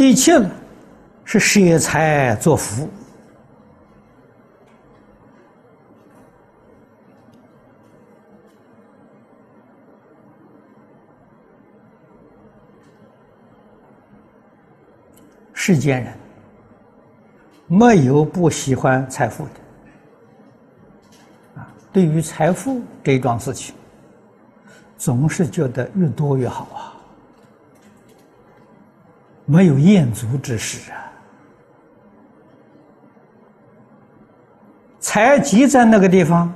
第七呢，是舍财作福。世间人没有不喜欢财富的啊，对于财富这一桩事情，总是觉得越多越好啊，没有厌足之时啊。财集在那个地方，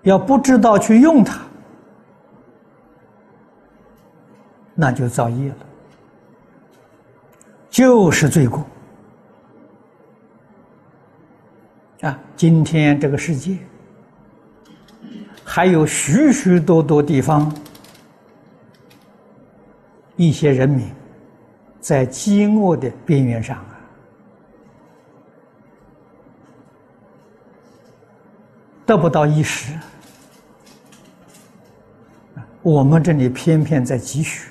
要不知道去用它，那就造业了。就是罪过啊！今天这个世界还有许许多多地方，一些人民在饥饿的边缘上啊，得不到衣食，我们这里偏偏在积蓄。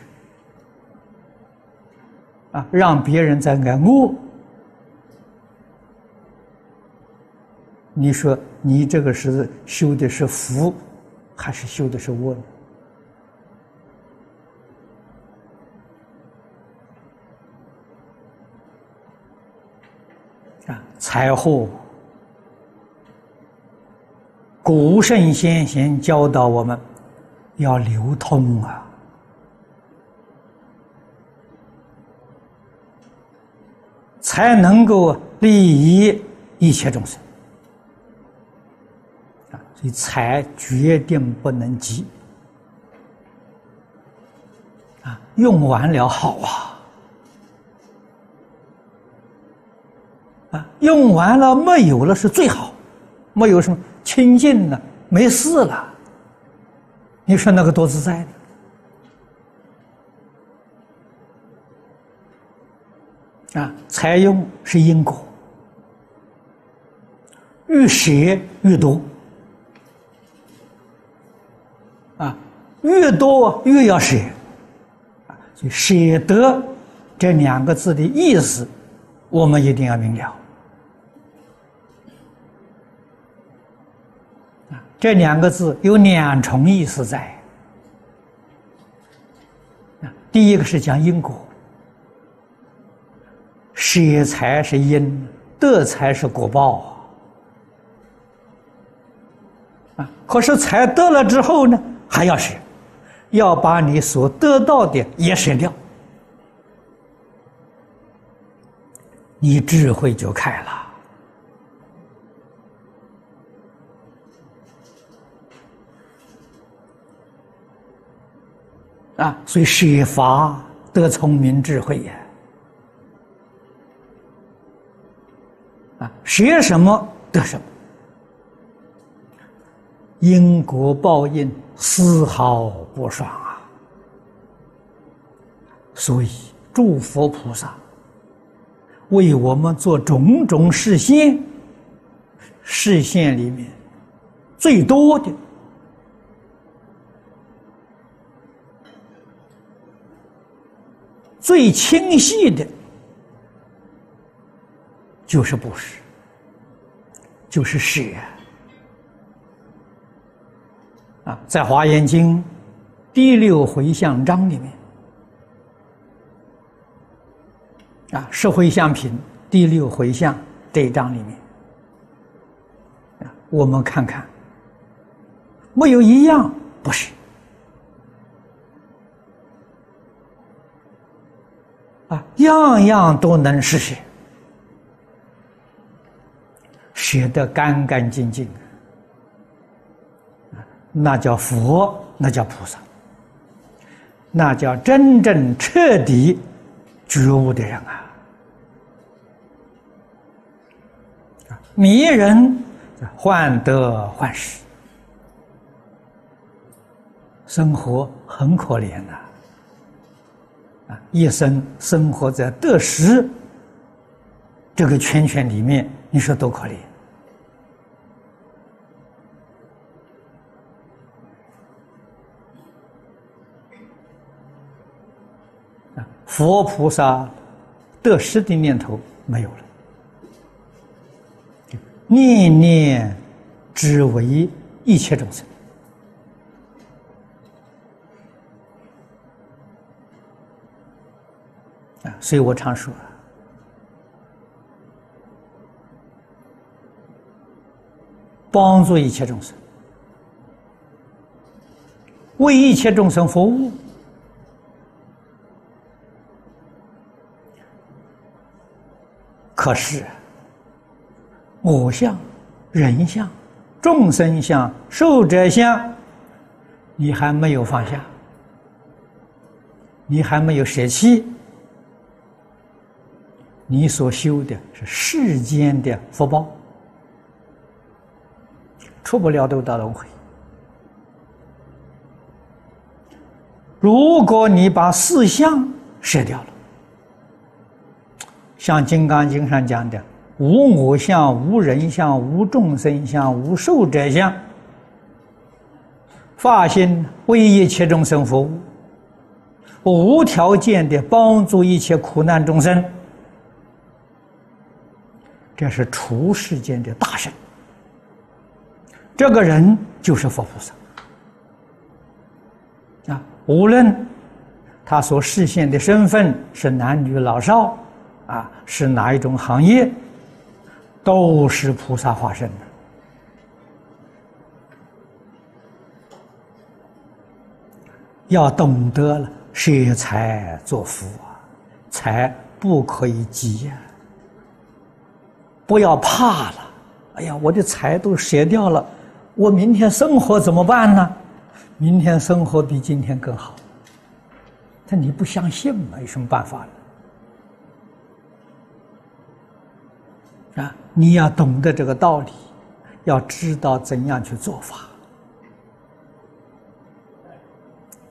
啊，让别人在挨饿，你说你这个是修的是福，还是修的是恶呢？啊，财货，古圣先贤教导我们要流通啊。才能够利益一切众生啊！所以财决定不能急啊，用完了好啊啊，用完了没有了是最好，没有什么清净了，没事了，你说那个多自在呢？啊，财用是因果，越舍越多，啊，越多越要舍，啊，所以舍得这两个字的意思，我们一定要明了。这两个字有两重意思在，啊，第一个是讲因果。舍财是因，得财是果报啊！可是财得了之后呢，还要舍，要把你所得到的也舍掉，你智慧就开了啊！所以舍法得聪明智慧呀。啊，学什么得什么，因果报应丝毫不爽啊！所以，诸佛菩萨为我们做种种示现，示现里面最多的、最清晰的。就是布施，就是舍啊！在《华严经》第六回向章里面啊，《十回向品》第六回向这一章里面啊，我们看看，没有一样不是啊，样样都能实现。写得干干净净，那叫佛，那叫菩萨，那叫真正彻底觉悟的人啊！迷人患得患失，生活很可怜呐！一生生活在得失这个圈圈里面，你说多可怜？佛菩萨得失的念头没有了，念念只为一切众生。啊，所以我常说，帮助一切众生，为一切众生服务。可是，我相、人相、众生相、寿者相，你还没有放下，你还没有舍弃。你所修的是世间的福报，出不了六道轮回。如果你把四相舍掉了，像《金刚经》上讲的“无我相、无人相、无众生相、无寿者相”，发心为一切众生服务，无条件的帮助一切苦难众生。这是除世间的大神，这个人就是佛菩萨啊！无论他所实现的身份是男女老少啊，是哪一种行业，都是菩萨化身的。要懂得了舍财作福啊，财不可以积呀。不要怕了，哎呀，我的财都舍掉了，我明天生活怎么办呢？明天生活比今天更好。但你不相信嘛？有什么办法呢？啊，你要懂得这个道理，要知道怎样去做法。